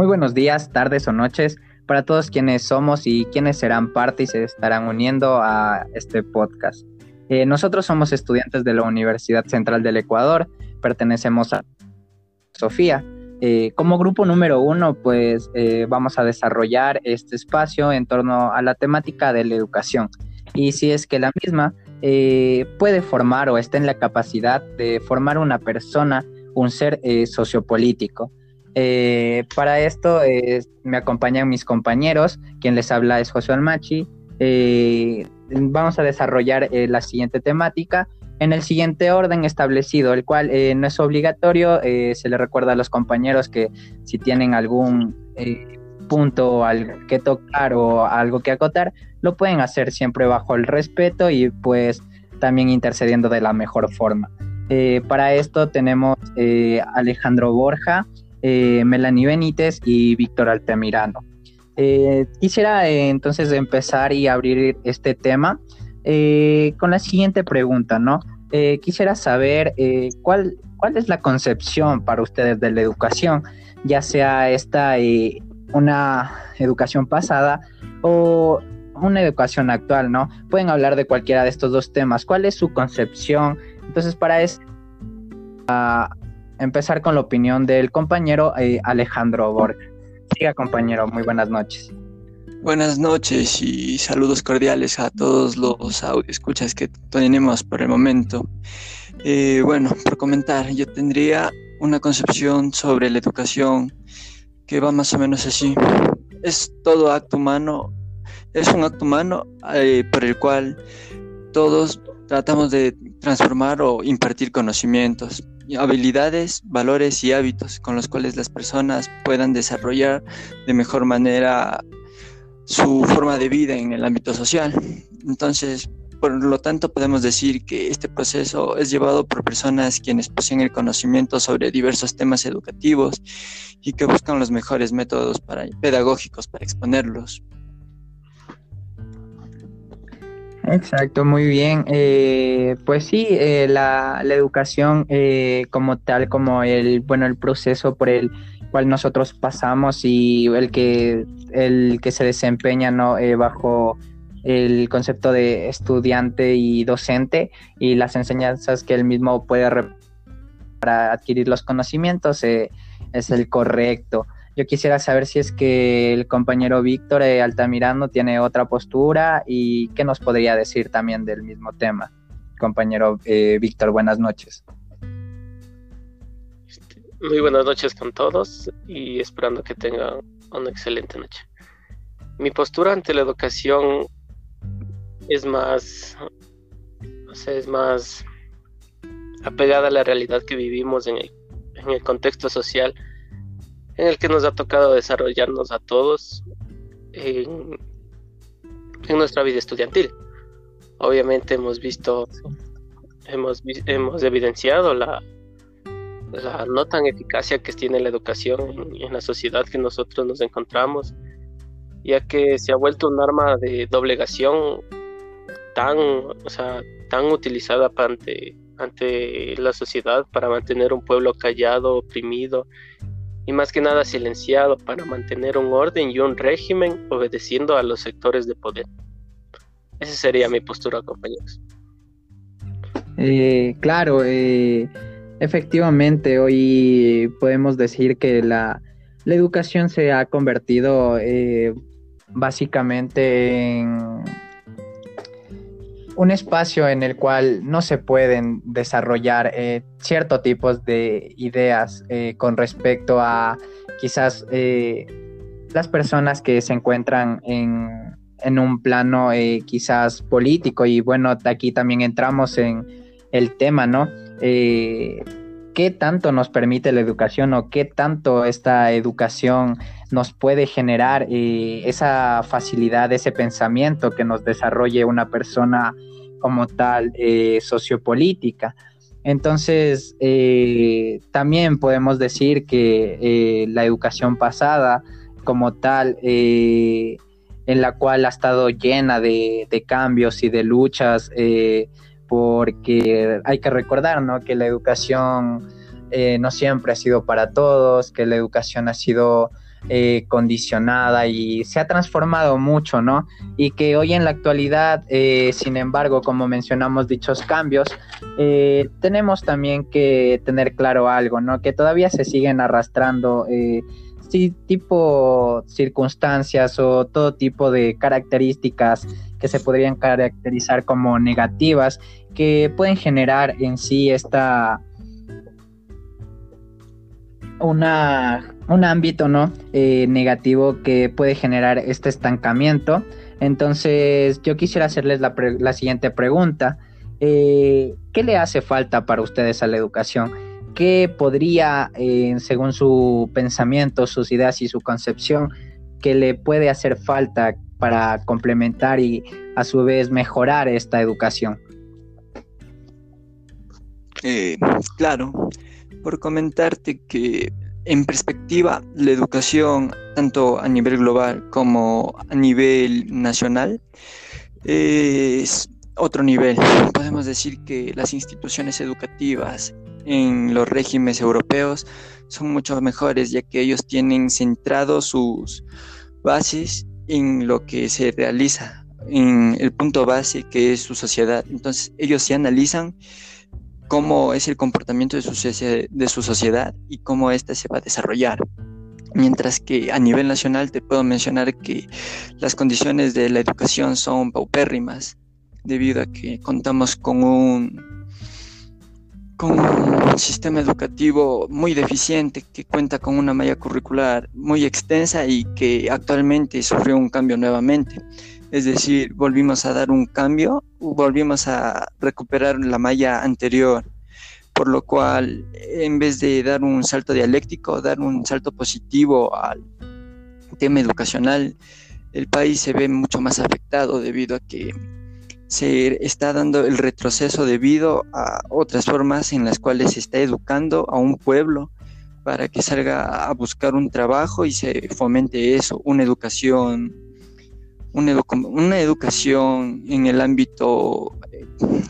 Muy buenos días, tardes o noches para todos quienes somos y quienes serán parte y se estarán uniendo a este podcast. Eh, nosotros somos estudiantes de la Universidad Central del Ecuador, pertenecemos a Sofía. Eh, como grupo número uno, pues eh, vamos a desarrollar este espacio en torno a la temática de la educación. Y si es que la misma puede formar o está en la capacidad de formar una persona, un ser sociopolítico. Eh, para esto eh, me acompañan mis compañeros, quien les habla es José Almachi. Eh, vamos a desarrollar la siguiente temática en el siguiente orden establecido, el cual no es obligatorio. se le recuerda a los compañeros que si tienen algún punto al que tocar o algo que acotar, lo pueden hacer siempre bajo el respeto y pues también intercediendo de la mejor forma. para esto tenemos Alejandro Borja, eh, Melanie Benítez y Víctor Altamirano. Eh, quisiera eh, entonces empezar y abrir este tema con la siguiente pregunta, ¿no? quisiera saber cuál, cuál es la concepción para ustedes de la educación, ya sea esta una educación pasada o una educación actual, ¿no? Pueden hablar de cualquiera de estos dos temas. ¿Cuál es su concepción? Entonces, para eso, empezar con la opinión del compañero eh, Alejandro Borja. Siga, compañero, muy buenas noches. Buenas noches y saludos cordiales a todos los escuchas que tenemos por el momento. Eh, bueno, por comentar, yo tendría una concepción sobre la educación que va más o menos así. Es todo acto humano, es un acto humano eh, por el cual todos tratamos de transformar o impartir conocimientos habilidades, valores y hábitos con los cuales las personas puedan desarrollar de mejor manera su forma de vida en el ámbito social. Entonces, por lo tanto, podemos decir que este proceso es llevado por personas quienes poseen el conocimiento sobre diversos temas educativos y que buscan los mejores métodos para, pedagógicos para exponerlos. Exacto, muy bien. Eh, pues sí, eh, la, educación eh, como tal, como el, bueno, el proceso por el cual nosotros pasamos y el que, el que se desempeña ¿no? bajo el concepto de estudiante y docente y las enseñanzas que él mismo puede para adquirir los conocimientos es el correcto. Yo quisiera saber si es que el compañero Víctor eh, Altamirano tiene otra postura y qué nos podría decir también del mismo tema. Compañero eh, Víctor, buenas noches. Este, muy buenas noches con todos y esperando que tengan una excelente noche. Mi postura ante la educación es más, o sea, es más apegada a la realidad que vivimos en el, en el contexto social en el que nos ha tocado desarrollarnos a todos en, nuestra vida estudiantil. Obviamente hemos visto, hemos, hemos evidenciado la, la no tan eficacia que tiene la educación en, la sociedad que nosotros nos encontramos, ya que se ha vuelto un arma de doblegación tan, o sea, tan utilizada ante, ante la sociedad para mantener un pueblo callado, oprimido y más que nada silenciado para mantener un orden y un régimen obedeciendo a los sectores de poder. Esa sería mi postura, compañeros. Eh, claro, eh, efectivamente, hoy podemos decir que la, educación se ha convertido eh, básicamente en un espacio en el cual no se pueden desarrollar eh, ciertos tipos de ideas eh, con respecto a quizás eh, las personas que se encuentran en, en un plano quizás político y bueno, aquí también entramos en el tema, ¿no? ¿Qué tanto nos permite la educación o qué tanto esta educación nos puede generar esa facilidad, ese pensamiento que nos desarrolle una persona como tal eh, sociopolítica. Entonces, eh, también podemos decir que eh, la educación pasada como tal, en la cual ha estado llena de, cambios y de luchas, porque hay que recordar que la educación no siempre ha sido para todos, que la educación ha sido eh, condicionada y se ha transformado mucho, ¿no? Y que hoy en la actualidad, eh, sin embargo, como mencionamos dichos cambios, eh, tenemos también que tener claro algo, ¿no? Que todavía se siguen arrastrando sí, tipo circunstancias o todo tipo de características que se podrían caracterizar como negativas que pueden generar en sí esta una, un ámbito ¿no? Eh, negativo que puede generar este estancamiento. Entonces yo quisiera hacerles la, la siguiente pregunta. Eh, ¿Qué le hace falta para ustedes a la educación? ¿Qué podría, eh, según su pensamiento, sus ideas y su concepción, que le puede hacer falta para complementar y a su vez mejorar esta educación? claro, por comentarte que en perspectiva la educación, tanto a nivel global como a nivel nacional, es otro nivel. Podemos decir que las instituciones educativas en los regímenes europeos son mucho mejores, ya que ellos tienen centrado sus bases en lo que se realiza, en el punto base que es su sociedad. Entonces ellos se analizan cómo es el comportamiento de su, de su sociedad y cómo ésta se va a desarrollar. Mientras que a nivel nacional te puedo mencionar que las condiciones de la educación son paupérrimas, debido a que contamos con un, con un sistema educativo muy deficiente que cuenta con una malla curricular muy extensa y que actualmente sufrió un cambio nuevamente. Es decir, volvimos a dar un cambio, volvimos a recuperar la malla anterior, por lo cual en vez de dar un salto dialéctico, dar un salto positivo al tema educacional, el país se ve mucho más afectado debido a que se está dando el retroceso debido a otras formas en las cuales se está educando a un pueblo para que salga a buscar un trabajo y se fomente eso, una educación una, educación en el ámbito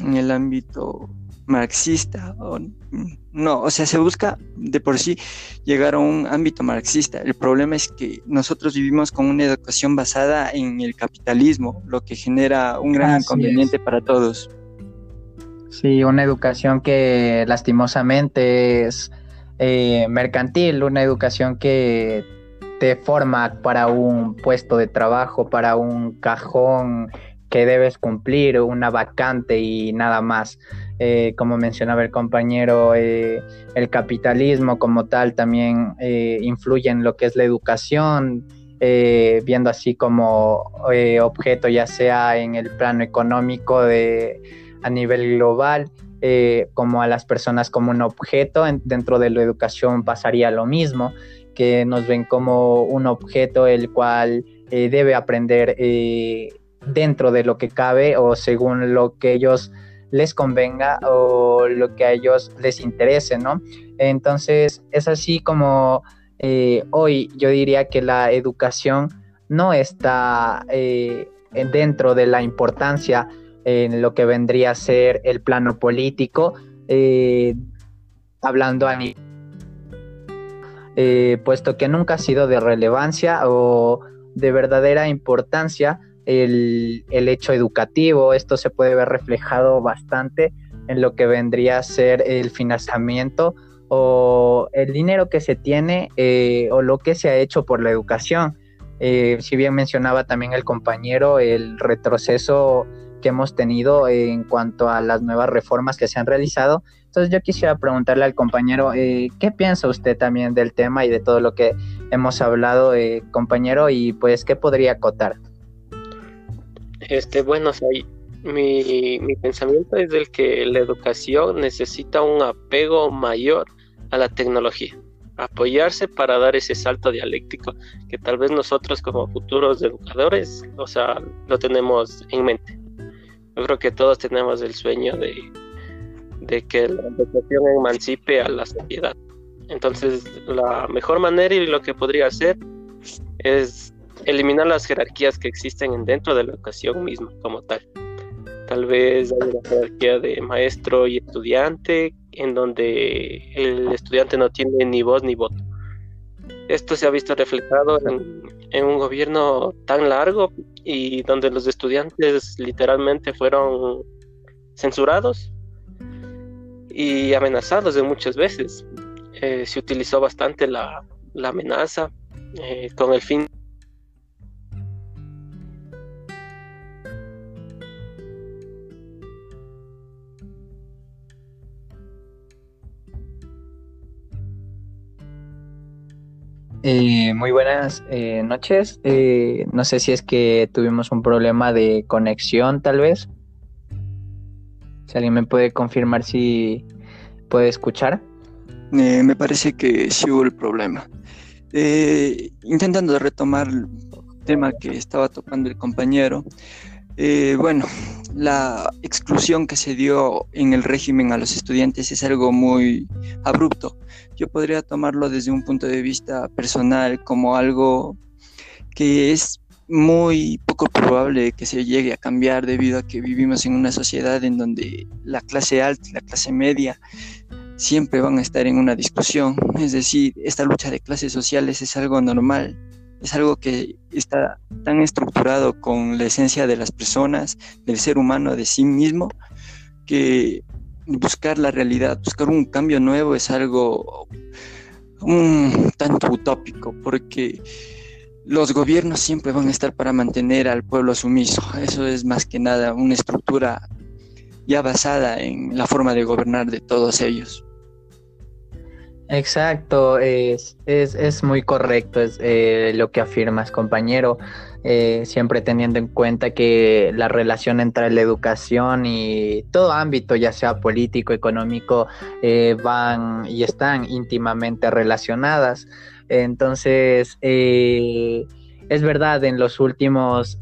en el ámbito marxista o, no, o sea, se busca de por sí llegar a un ámbito marxista. El problema es que nosotros vivimos con una educación basada en el capitalismo, lo que genera un gran inconveniente para todos. Sí, una educación que lastimosamente es eh, mercantil, una educación que te forma para un puesto de trabajo, para un cajón que debes cumplir, una vacante y nada más. Eh, como mencionaba el compañero, eh, el capitalismo como tal también eh, influye en lo que es la educación, viendo así como objeto ya sea en el plano económico de, a nivel global, como a las personas como un objeto, dentro de la educación pasaría lo mismo que nos ven como un objeto el cual eh, debe aprender eh, dentro de lo que cabe o según lo que ellos les convenga o lo que a ellos les interese, ¿no? Entonces es así como eh, hoy yo diría que la educación no está dentro de la importancia en lo que vendría a ser el plano político, hablando a nivel eh, puesto que nunca ha sido de relevancia o de verdadera importancia el, hecho educativo. Esto se puede ver reflejado bastante en lo que vendría a ser el financiamiento o el dinero que se tiene eh, o lo que se ha hecho por la educación. Eh, si bien mencionaba también el compañero el retroceso que hemos tenido en cuanto a las nuevas reformas que se han realizado, entonces yo quisiera preguntarle al compañero, eh, ¿qué piensa usted también del tema y de todo lo que hemos hablado, eh, compañero? Y pues, ¿qué podría acotar? Este, bueno, mi, mi pensamiento es del que la educación necesita un apego mayor a la tecnología, apoyarse para dar ese salto dialéctico que tal vez nosotros como futuros educadores, o sea, lo tenemos en mente. Yo creo que todos tenemos el sueño de de que la educación emancipe a la sociedad. Entonces, la mejor manera y lo que podría hacer es eliminar las jerarquías que existen dentro de la educación misma como tal. Tal vez hay una jerarquía de maestro y estudiante en donde el estudiante no tiene ni voz ni voto. Esto se ha visto reflejado en, un gobierno tan largo y donde los estudiantes literalmente fueron censurados y amenazados de muchas veces. Eh, se utilizó bastante la, amenaza eh, con el fin Eh, muy buenas noches. No sé si es que tuvimos un problema de conexión, tal vez. Si alguien me puede confirmar si puede escuchar. me parece que sí hubo el problema. intentando retomar el tema que estaba tocando el compañero, bueno, la exclusión que se dio en el régimen a los estudiantes es algo muy abrupto. Yo podría tomarlo desde un punto de vista personal como algo que es muy poco probable que se llegue a cambiar debido a que vivimos en una sociedad en donde la clase alta y la clase media siempre van a estar en una discusión. Es decir, esta lucha de clases sociales es algo normal es algo que está tan estructurado con la esencia de las personas, del ser humano, de sí mismo, que buscar la realidad, buscar un cambio nuevo es algo un tanto utópico, porque los gobiernos siempre van a estar para mantener al pueblo sumiso. Eso es más que nada una estructura ya basada en la forma de gobernar de todos ellos. Exacto, es, es, es muy correcto es, eh, lo que afirmas, compañero, eh, siempre teniendo en cuenta que la relación entre la educación y todo ámbito, ya sea político, económico, eh, van y están íntimamente relacionadas. Entonces, es verdad, en los últimos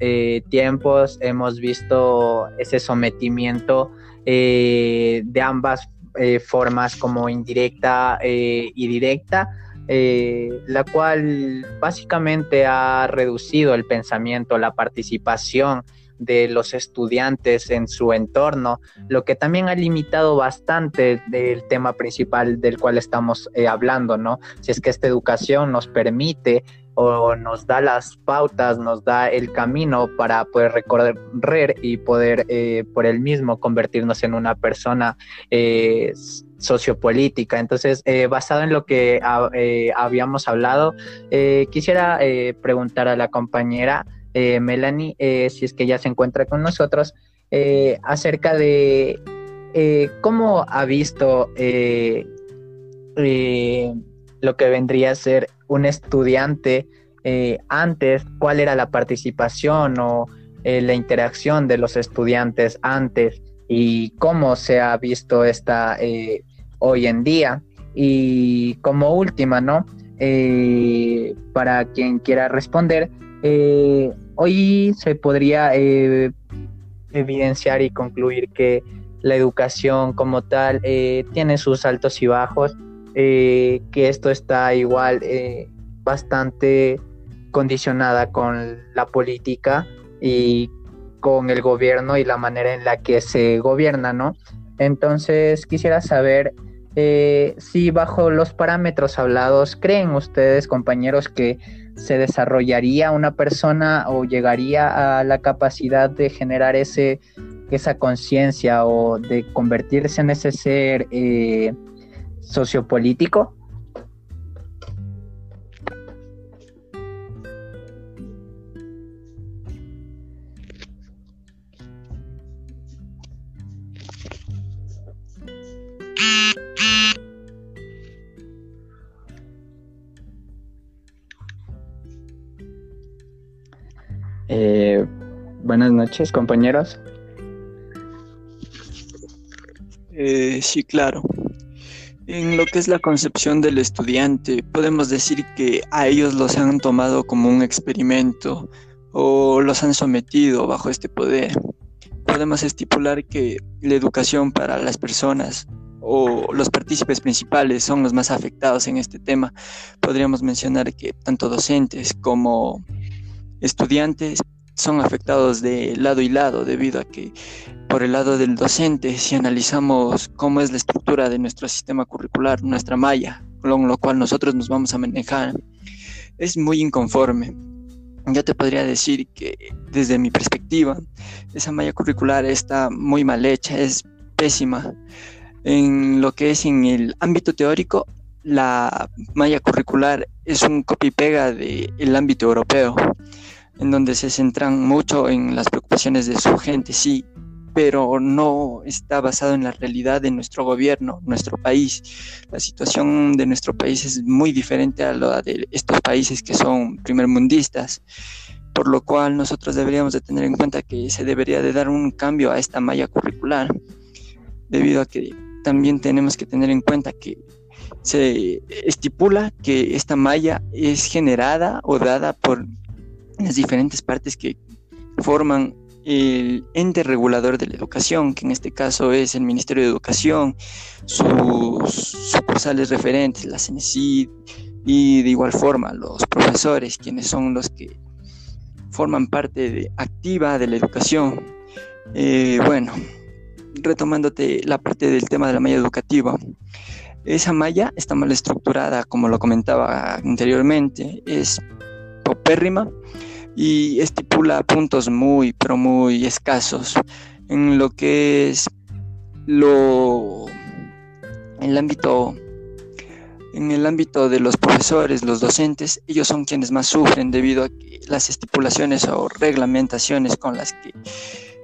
tiempos hemos visto ese sometimiento de ambas eh, formas como indirecta eh, y directa, eh, la cual básicamente ha reducido el pensamiento, la participación de los estudiantes en su entorno, lo que también ha limitado bastante del tema principal del cual estamos hablando, ¿no? Si es que esta educación nos permite o nos da las pautas, nos da el camino para poder recorrer y poder eh, por él mismo convertirnos en una persona eh, sociopolítica. Entonces, eh, basado en lo que habíamos hablado, quisiera preguntar a la compañera Melanie, si es que ya se encuentra con nosotros, acerca de cómo ha visto lo que vendría a ser un estudiante eh, antes, cuál era la participación o eh, la interacción de los estudiantes antes y cómo se ha visto esta eh, hoy en día. Y como última, ¿no? para quien quiera responder, hoy se podría evidenciar y concluir que la educación como tal tiene sus altos y bajos, eh, que esto está igual eh, bastante condicionada con la política y con el gobierno y la manera en la que se gobierna, ¿no? Entonces quisiera saber eh, si bajo los parámetros hablados, ¿creen ustedes, compañeros, que se desarrollaría una persona o llegaría a la capacidad de generar ese, esa conciencia o de convertirse en ese ser sociopolítico. Noches, compañeros. Eh, sí, claro. En lo que es la concepción del estudiante, podemos decir que a ellos los han tomado como un experimento o los han sometido bajo este poder. Podemos estipular que la educación para las personas o los partícipes principales son los más afectados en este tema. Podríamos mencionar que tanto docentes como estudiantes son afectados de lado y lado debido a que por el lado del docente, si analizamos cómo es la estructura de nuestro sistema curricular, nuestra malla, con lo cual nosotros nos vamos a manejar, es muy inconforme. Yo te podría decir que desde mi perspectiva, esa malla curricular está muy mal hecha, es pésima. En lo que es en el ámbito teórico, la malla curricular es un copy-pega del ámbito europeo, en donde se centran mucho en las preocupaciones de su gente, sí, pero no está basado en la realidad de nuestro gobierno, nuestro país. La situación de nuestro país es muy diferente a la de estos países que son primermundistas, por lo cual nosotros deberíamos de tener en cuenta que se debería de dar un cambio a esta malla curricular, debido a que también tenemos que tener en cuenta que se estipula que esta malla es generada o dada por las diferentes partes que forman el ente regulador de la educación, que en este caso es el Ministerio de Educación, sus sucursales referentes, la CENESID, y de igual forma los profesores, quienes son los que forman parte activa de la educación. Eh, bueno, retomándote la parte del tema de la malla educativa, esa malla está mal estructurada, como lo comentaba anteriormente, es popérrima y estipula puntos muy, pero muy escasos en lo que es lo en el ámbito en el ámbito de los profesores, los docentes, ellos son quienes más sufren debido a que las estipulaciones o reglamentaciones con las que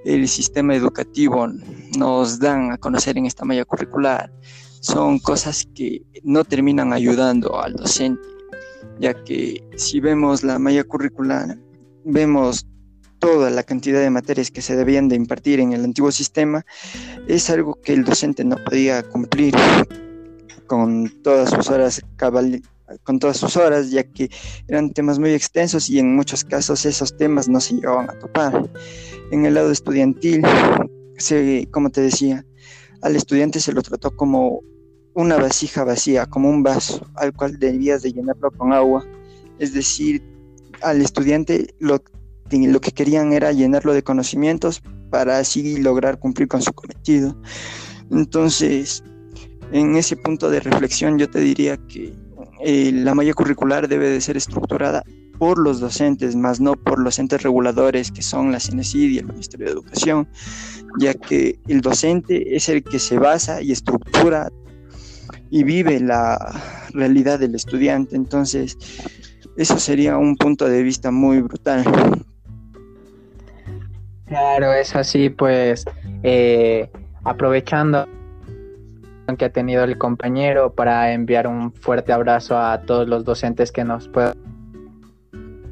el sistema educativo nos dan a conocer en esta malla curricular son cosas que no terminan ayudando al docente, ya que si vemos la malla curricular vemos toda la cantidad de materias que se debían de impartir en el antiguo sistema, es algo que el docente no podía cumplir con todas sus horas con todas sus horas, ya que eran temas muy extensos y en muchos casos esos temas no se llegaban a topar. En el lado estudiantil, se, como te decía, al estudiante se lo trató como una vasija vacía, como un vaso al cual debías de llenarlo con agua, es decir, al estudiante lo, lo que querían era llenarlo de conocimientos para así lograr cumplir con su cometido. Entonces, en ese punto de reflexión yo te diría que eh, la malla curricular debe de ser estructurada por los docentes, más no por los entes reguladores que son la CINESID y el Ministerio de Educación, ya que el docente es el que se basa y estructura y vive la realidad del estudiante. Entonces, eso sería un punto de vista muy brutal. Claro, es así, pues eh, aprovechando que ha tenido el compañero para enviar un fuerte abrazo a todos los docentes que nos puedan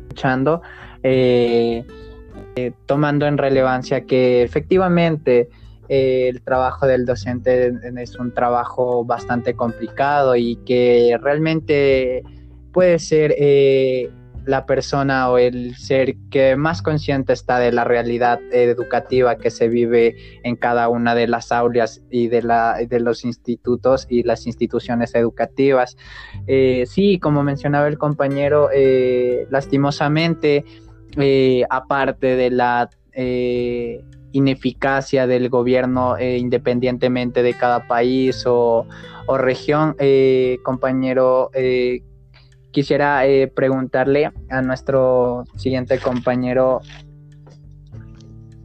escuchando, eh, eh, tomando en relevancia que efectivamente el trabajo del docente es un trabajo bastante complicado y que realmente puede ser eh, la persona o el ser que más consciente está de la realidad educativa que se vive en cada una de las aulas y de, la, de los institutos y las instituciones educativas. Eh, sí, como mencionaba el compañero, eh, lastimosamente, aparte de la ineficacia del gobierno independientemente de cada país o, o región, compañero, quisiera eh, preguntarle a nuestro siguiente compañero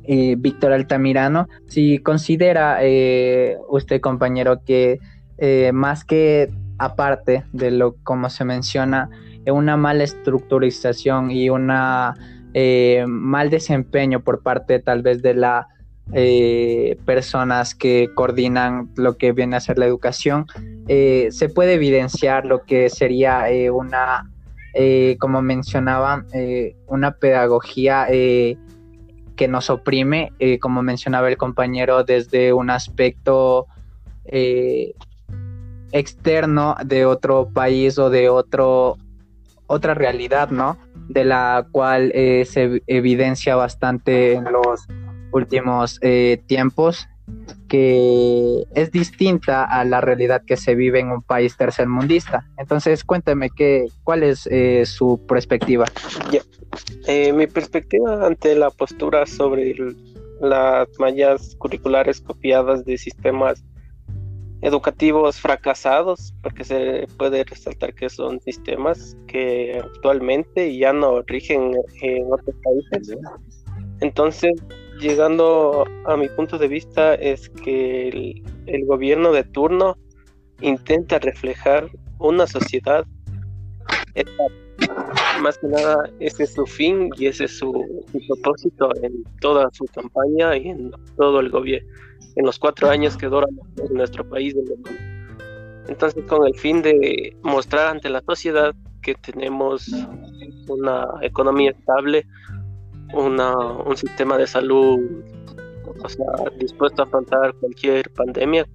eh, Víctor Altamirano si considera eh, usted compañero que más que aparte de lo como se menciona una mala estructurización y una mal desempeño por parte tal vez de la eh, personas que coordinan lo que viene a ser la educación, eh, se puede evidenciar lo que sería eh, una, como mencionaba, una pedagogía que nos oprime, como mencionaba el compañero, desde un aspecto externo de otro país o de otro otra realidad, ¿no? De la cual se evidencia bastante en los últimos eh, tiempos que es distinta a la realidad que se vive en un país tercermundista. Entonces, cuénteme qué, cuál es eh, su perspectiva. Eh, mi perspectiva ante la postura sobre las mallas curriculares copiadas de sistemas educativos fracasados, porque se puede resaltar que son sistemas que actualmente ya no rigen en otros países. Entonces, llegando a mi punto de vista, es que el, gobierno de turno intenta reflejar una sociedad. Más que nada, ese es su fin y ese es su, propósito en toda su campaña y en todo el gobierno, en los cuatro años que duran en nuestro país. Entonces, con el fin de mostrar ante la sociedad que tenemos una economía estable, una, un sistema de salud o sea, dispuesto a afrontar cualquier pandemia,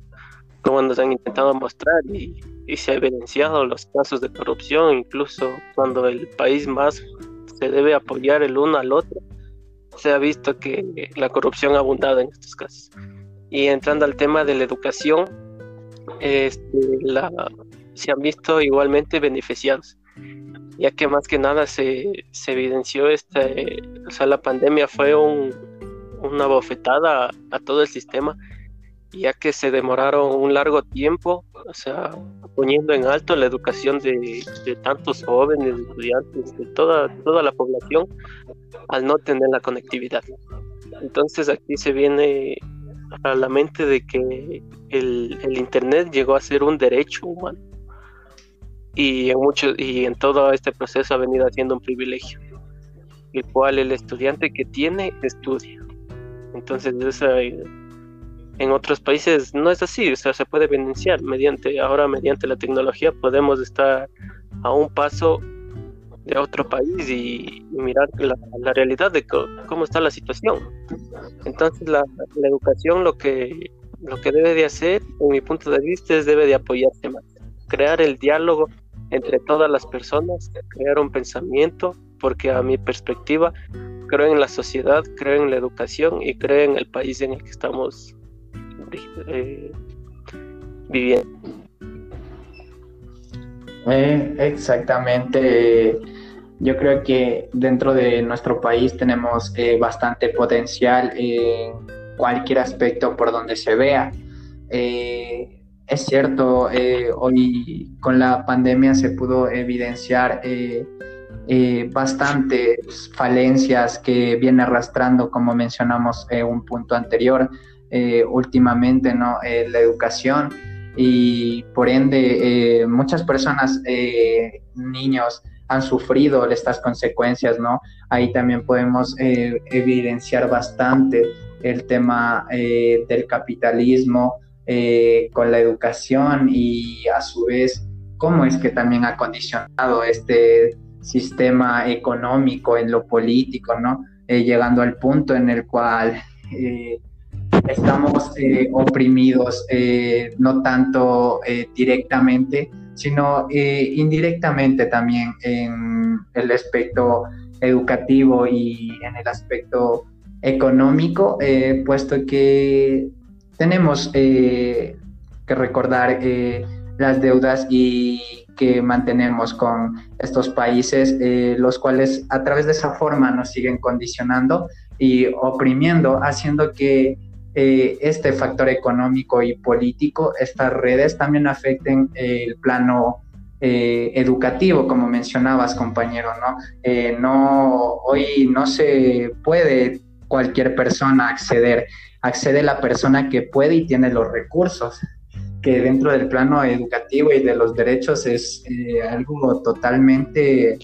como nos han intentado mostrar y, se ha evidenciado los casos de corrupción, incluso cuando el país más se debe apoyar el uno al otro, se ha visto que la corrupción ha abundado en estos casos. Y entrando al tema de la educación, este, la, se han visto igualmente beneficiados, ya que más que nada se, se evidenció, este, o sea, la pandemia fue un, una bofetada a todo el sistema ya que se demoraron un largo tiempo, o sea, poniendo en alto la educación de, tantos jóvenes, estudiantes, de toda, toda la población, al no tener la conectividad. Entonces aquí se viene a la mente de que el, Internet llegó a ser un derecho humano y en, mucho, y en todo este proceso ha venido siendo un privilegio, el cual el estudiante que tiene estudia. Entonces esa en otros países no es así, o sea, se puede evidenciar mediante, ahora mediante la tecnología podemos estar a un paso de otro país y, mirar la, realidad de cómo está la situación. Entonces la, educación lo que, lo que debe de hacer, en mi punto de vista, es debe de apoyarse más, crear el diálogo entre todas las personas, crear un pensamiento, porque a mi perspectiva creo en la sociedad, creo en la educación y creo en el país en el que estamos eh, viviendo. Eh, exactamente. Yo creo que dentro de nuestro país tenemos eh, bastante potencial en cualquier aspecto por donde se vea. Es cierto, hoy con la pandemia se pudo evidenciar bastantes falencias que viene arrastrando, como mencionamos en un punto anterior, eh, últimamente, ¿no? Eh, la educación y por ende eh, muchas personas, niños, han sufrido estas consecuencias, ¿no? Ahí también podemos evidenciar bastante el tema del capitalismo con la educación y a su vez cómo es que también ha condicionado este sistema económico en lo político, ¿no? llegando al punto en el cual estamos eh, oprimidos, eh, no tanto eh, directamente, sino indirectamente también en el aspecto educativo y en el aspecto económico, puesto que tenemos que recordar las deudas y que mantenemos con estos países, los cuales a través de esa forma nos siguen condicionando y oprimiendo, haciendo que eh, este factor económico y político, estas redes también afecten el plano eh, educativo, como mencionabas, compañero, ¿no? Eh, no, hoy no se puede cualquier persona acceder, accede la persona que puede y tiene los recursos, que dentro del plano educativo y de los derechos es algo totalmente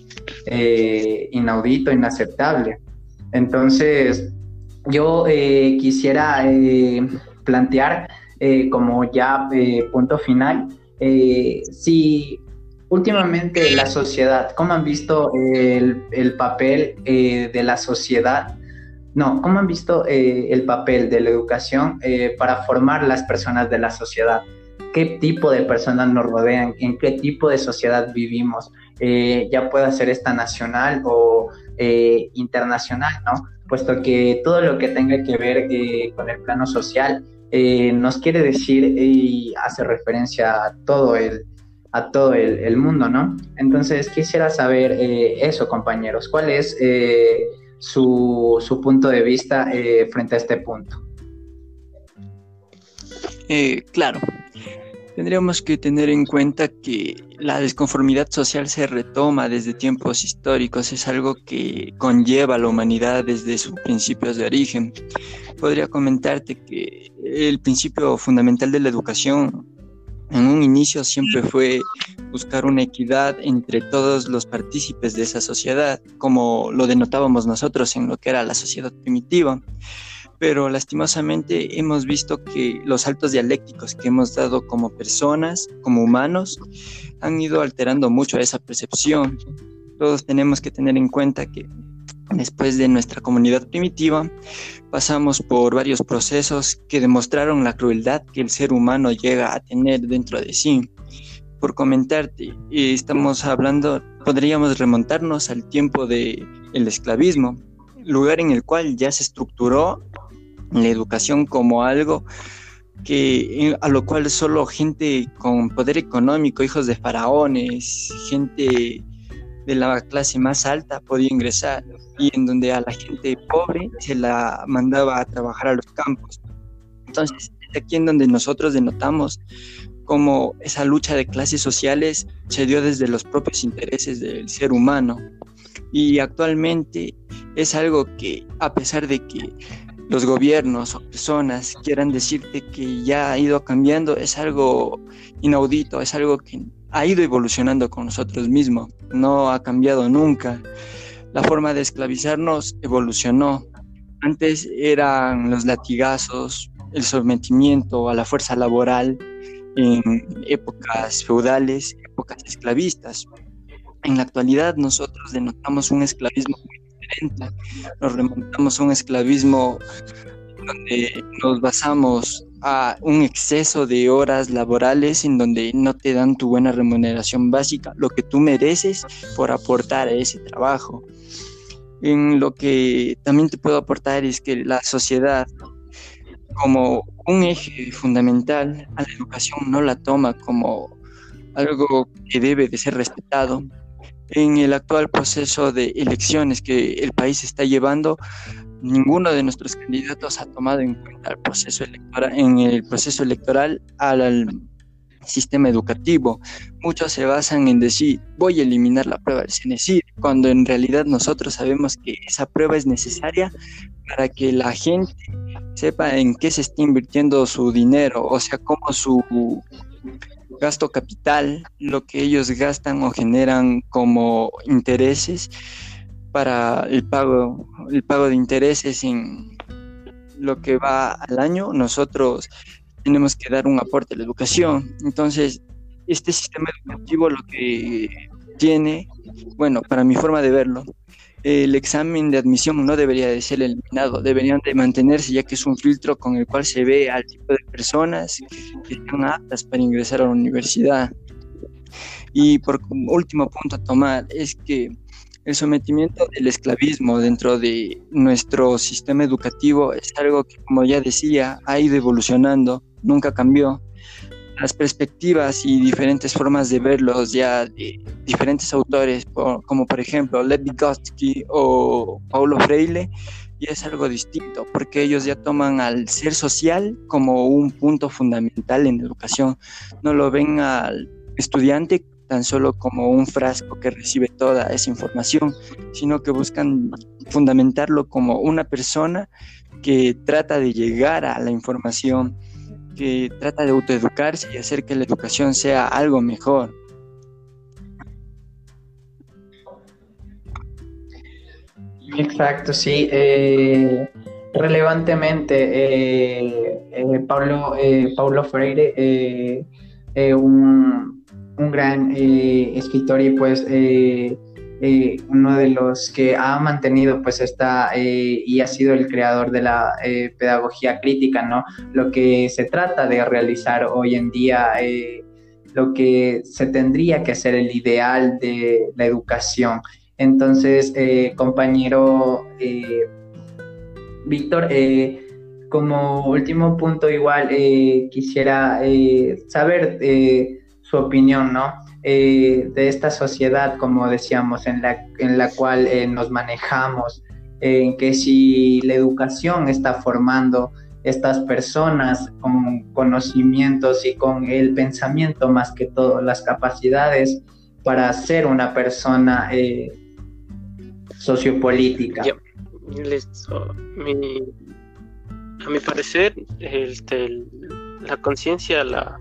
inaudito, inaceptable. Entonces, yo eh, quisiera eh, plantear eh, como ya punto final, si últimamente la sociedad, ¿cómo han visto el, papel de la sociedad? No, ¿cómo han visto el papel de la educación para formar las personas de la sociedad? ¿Qué tipo de personas nos rodean? ¿En qué tipo de sociedad vivimos? ya pueda ser esta nacional o internacional, ¿no? puesto que todo lo que tenga que ver eh, con el plano social eh, nos quiere decir y hace referencia a todo el, a todo el, mundo, ¿no? Entonces quisiera saber eh, eso, compañeros, ¿cuál es su, su, punto de vista frente a este punto? claro, tendríamos que tener en cuenta que la desconformidad social se retoma desde tiempos históricos, es algo que conlleva a la humanidad desde sus principios de origen. Podría comentarte que el principio fundamental de la educación en un inicio siempre fue buscar una equidad entre todos los partícipes de esa sociedad, como lo denotábamos nosotros en lo que era la sociedad primitiva pero lastimosamente hemos visto que los saltos dialécticos que hemos dado como personas, como humanos, han ido alterando mucho esa percepción. Todos tenemos que tener en cuenta que después de nuestra comunidad primitiva pasamos por varios procesos que demostraron la crueldad que el ser humano llega a tener dentro de sí. Por comentarte, estamos hablando, podríamos remontarnos al tiempo del el esclavismo, lugar en el cual ya se estructuró la educación como algo que a lo cual solo gente con poder económico, hijos de faraones, gente de la clase más alta podía ingresar y en donde a la gente pobre se la mandaba a trabajar a los campos. Entonces, es aquí en donde nosotros denotamos cómo esa lucha de clases sociales se dio desde los propios intereses del ser humano. Y actualmente es algo que, a pesar de que los gobiernos o personas quieran decirte que ya ha ido cambiando, es algo inaudito, es algo que ha ido evolucionando con nosotros mismos, no ha cambiado nunca. La forma de esclavizarnos evolucionó. Antes eran los latigazos, el sometimiento a la fuerza laboral en épocas feudales, épocas esclavistas. En la actualidad nosotros denotamos un esclavismo muy nos remontamos a un esclavismo donde nos basamos a un exceso de horas laborales en donde no te dan tu buena remuneración básica, lo que tú mereces por aportar a ese trabajo. En lo que también te puedo aportar es que la sociedad como un eje fundamental a la educación no la toma como algo que debe de ser respetado, en el actual proceso de elecciones que el país está llevando, ninguno de nuestros candidatos ha tomado en cuenta el proceso electoral, en el proceso electoral al, sistema educativo. Muchos se basan en decir, voy a eliminar la prueba del CNESID, cuando en realidad nosotros sabemos que esa prueba es necesaria para que la gente sepa en qué se está invirtiendo su dinero, o sea, cómo su gasto capital, lo que ellos gastan o generan como intereses para el pago, el pago de intereses en lo que va al año, nosotros tenemos que dar un aporte a la educación. Entonces, este sistema educativo lo que tiene, bueno, para mi forma de verlo, el examen de admisión no debería de ser eliminado, deberían de mantenerse ya que es un filtro con el cual se ve al tipo de personas que están aptas para ingresar a la universidad. Y por último punto a tomar es que el sometimiento del esclavismo dentro de nuestro sistema educativo es algo que, como ya decía, ha ido evolucionando, nunca cambió. Las perspectivas y diferentes formas de verlos ya de diferentes autores, como por ejemplo Lev Vygotsky o Paulo Freire, y es algo distinto, porque ellos ya toman al ser social como un punto fundamental en educación, no lo ven al estudiante tan solo como un frasco que recibe toda esa información, sino que buscan fundamentarlo como una persona que trata de llegar a la información que trata de autoeducarse y hacer que la educación sea algo mejor. Exacto, sí. Eh, relevantemente, eh, eh, Pablo, Paulo Freire, un, un, gran escritor y pues eh, uno de los que ha mantenido pues esta eh, y ha sido el creador de la eh, pedagogía crítica, ¿no? Lo que se trata de realizar hoy en día, lo que se tendría que hacer el ideal de la educación. Entonces, compañero Víctor, como último punto igual quisiera saber su opinión, ¿no? Eh, de esta sociedad, como decíamos, en la, en la cual eh, nos manejamos, en que si la educación está formando estas personas con conocimientos y con el pensamiento más que todo, las capacidades para ser una persona eh, sociopolítica. a mi parecer, este, la conciencia la,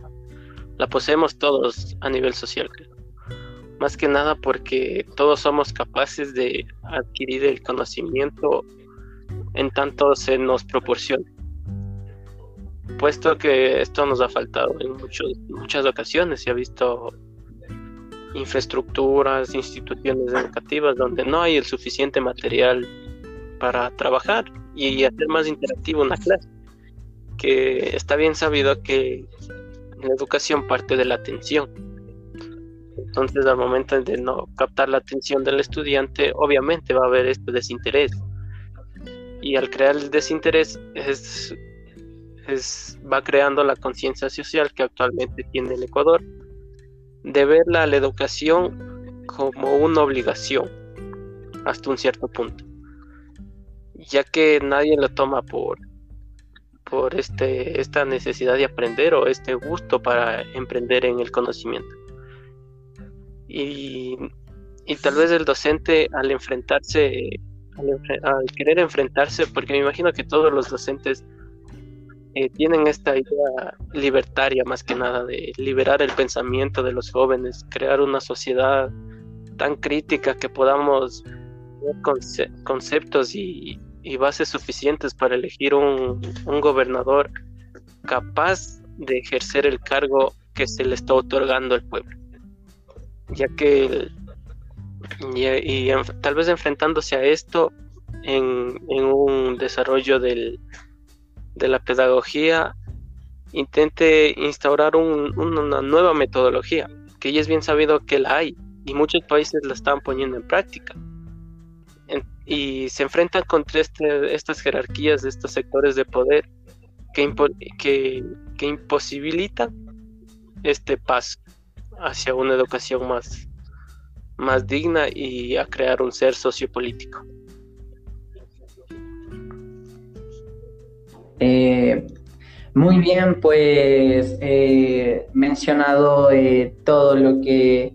la poseemos todos a nivel social, Más que nada porque todos somos capaces de adquirir el conocimiento en tanto se nos proporciona. Puesto que esto nos ha faltado en muchas ocasiones, se ha visto infraestructuras, instituciones educativas donde no hay el suficiente material para trabajar y hacer más interactivo una clase. Que está bien sabido que la educación parte de la atención. Entonces, al momento de no captar la atención del estudiante, obviamente va a haber este desinterés. Y al crear el desinterés, es, es va creando la conciencia social que actualmente tiene el Ecuador de ver la, educación como una obligación hasta un cierto punto, ya que nadie lo toma por por este esta necesidad de aprender o este gusto para emprender en el conocimiento. Y, y tal vez el docente al enfrentarse, al querer enfrentarse, porque me imagino que todos los docentes eh, tienen esta idea libertaria más que nada de liberar el pensamiento de los jóvenes, crear una sociedad tan crítica que podamos conceptos y, bases suficientes para elegir un, gobernador capaz de ejercer el cargo que se le está otorgando al pueblo. Ya que, y, tal vez enfrentándose a esto en un desarrollo del, de la pedagogía intente instaurar una nueva metodología, que ya es bien sabido que la hay y muchos países la están poniendo en práctica. Y se enfrentan contra este, estas jerarquías estos sectores de poder que, que, que imposibilitan este paso hacia una educación más, más digna y a crear un ser sociopolítico. Eh, muy bien, pues eh, mencionado eh, todo lo que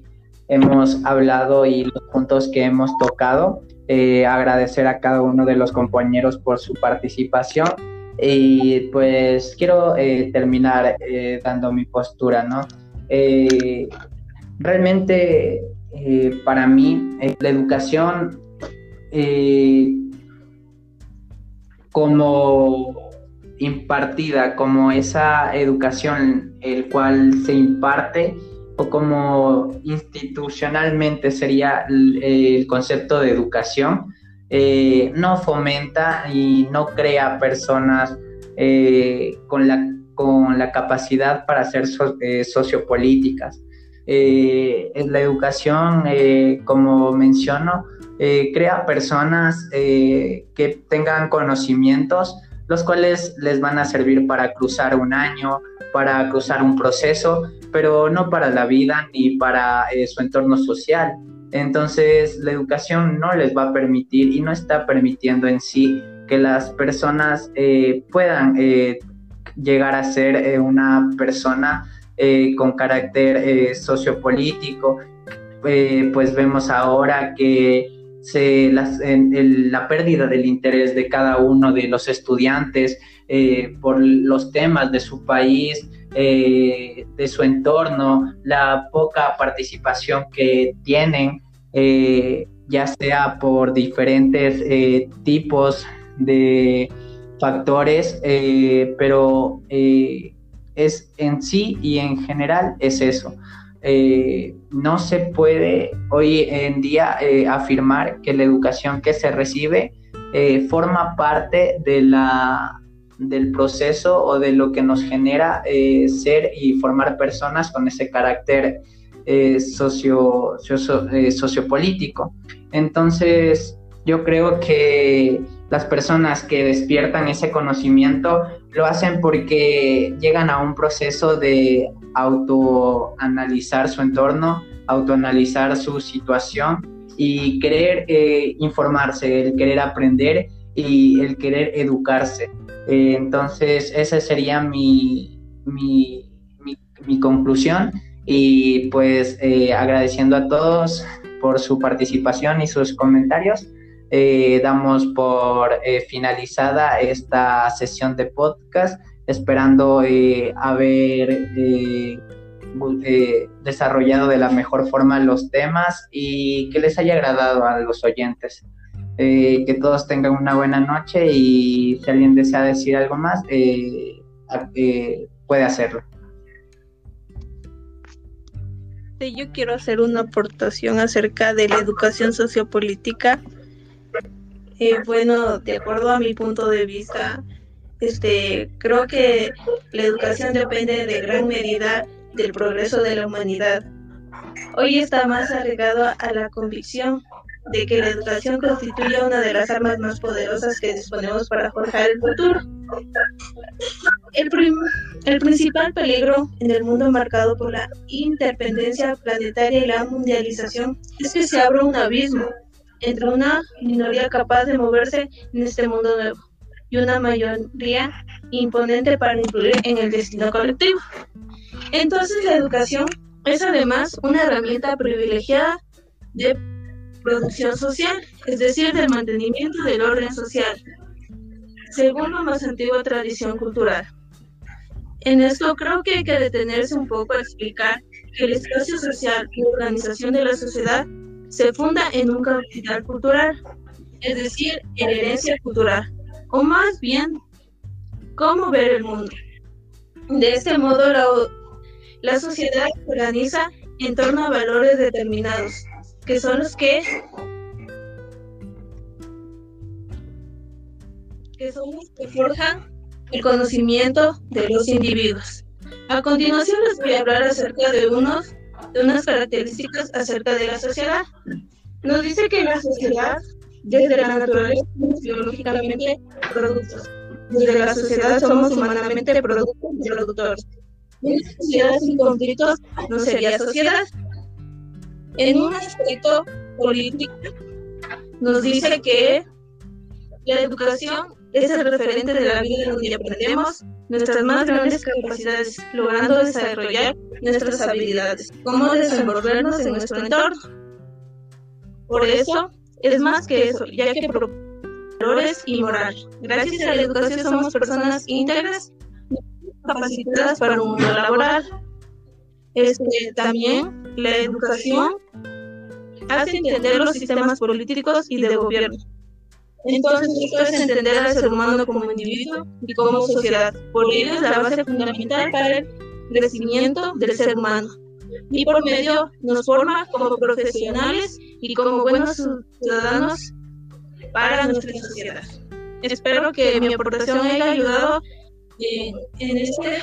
hemos hablado y los puntos que hemos tocado. Eh, agradecer a cada uno de los compañeros por su participación y pues quiero terminar dando mi postura, ¿no? realmente para mí la educación como impartida, como esa educación el cual se imparte o como institucionalmente sería el, concepto de educación, eh, no fomenta y no crea personas eh, con, la, con la capacidad para ser eh, sociopolíticas. la educación, como menciono, crea personas que tengan conocimientos los cuales les van a servir para cruzar un año, para cruzar un proceso, pero no para la vida ni para eh, su entorno social. Entonces la educación no les va a permitir y no está permitiendo en sí que las personas eh, puedan eh, llegar a ser una persona con carácter sociopolítico. pues vemos ahora que se, la pérdida del interés de cada uno de los estudiantes eh, por los temas de su país, eh, de su entorno, la poca participación que tienen, eh, ya sea por diferentes tipos de factores, pero es en sí y en general es eso. Eh, no se puede hoy en día eh, afirmar que la educación que se recibe eh, forma parte de la, del proceso o de lo que nos genera ser y formar personas con ese carácter socio, sociopolítico. Entonces, yo creo que las personas que despiertan ese conocimiento lo hacen porque llegan a un proceso de autoanalizar su entorno, autoanalizar su situación y querer eh, informarse, el querer aprender y el querer educarse. entonces, esa sería mi, mi, mi, conclusión y pues agradeciendo a todos por su participación y sus comentarios. Damos por finalizada esta sesión de podcast, esperando haber eh, desarrollado de la mejor forma los temas y que les haya agradado a los oyentes. Eh, que todos tengan una buena noche y si alguien desea decir algo más, eh, puede hacerlo. yo quiero hacer una aportación acerca de la educación sociopolítica. Bueno, de acuerdo a mi punto de vista, este, creo que la educación depende de gran medida del progreso de la humanidad. Hoy está más arraigado a la convicción de que la educación constituye una de las armas más poderosas que disponemos para forjar el futuro. El, el, principal peligro en el mundo marcado por la interdependencia planetaria y la mundialización es que se abra un abismo entre una minoría capaz de moverse en este mundo nuevo y una mayoría imponente para influir en el destino colectivo. Entonces la educación es además una herramienta privilegiada de producción social, es decir, del mantenimiento del orden social, según la más antigua tradición cultural. En esto creo que hay que detenerse un poco a explicar que el espacio social y organización de la sociedad se funda en un capital cultural, es decir, en herencia cultural, o más bien, cómo ver el mundo. De este modo, la la sociedad se organiza en torno a valores determinados, que son los que que son los que forjan el conocimiento de los individuos. A continuación les voy a hablar acerca de unos de unas características acerca de la sociedad. Nos dice que la sociedad, desde la naturaleza, somos biológicamente productos. Desde la sociedad somos humanamente productos y productores. Una sociedad sin conflictos no sería sociedad. En un aspecto político nos dice que la educación es el referente de la vida donde aprendemos nuestras más grandes capacidades, logrando desarrollar nuestras habilidades, cómo desenvolvernos en nuestro entorno. Por eso, es más que eso, ya que valores y moral. Gracias a la educación somos personas íntegras capacitadas para un mundo laboral. Este, también la educación hace entender los sistemas políticos y de gobierno. Entonces, esto es entender al ser humano como individuo y como sociedad. Por ello, es la base fundamental para el crecimiento del ser humano. Y por medio nos forma como profesionales y como buenos ciudadanos para nuestra sociedad. Espero que mi aportación haya ayudado en, este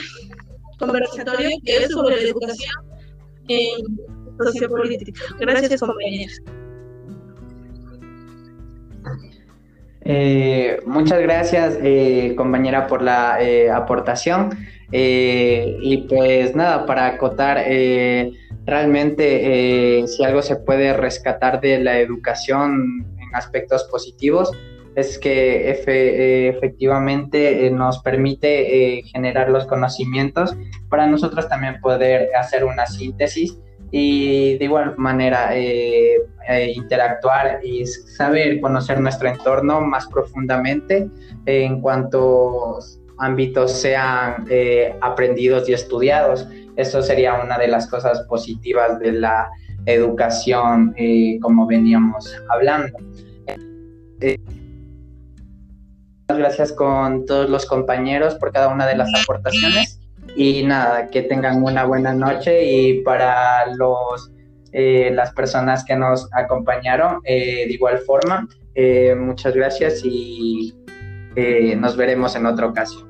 conversatorio que es sobre la educación en sociopolítica. Gracias, compañeros. Eh, muchas gracias, eh, compañera, por la eh, aportación. y pues nada, para acotar, realmente si algo se puede rescatar de la educación en aspectos positivos, es que eh, efectivamente eh, nos permite eh, generar los conocimientos para nosotros también poder hacer una síntesis y de igual manera interactuar y saber conocer nuestro entorno más profundamente en cuantos ámbitos sean aprendidos y estudiados. Eso sería una de las cosas positivas de la educación, como veníamos hablando gracias con todos los compañeros por cada una de las aportaciones y nada, que tengan una buena noche y para los eh, las personas que nos acompañaron eh, de igual forma, eh, muchas gracias y nos veremos en otra ocasión.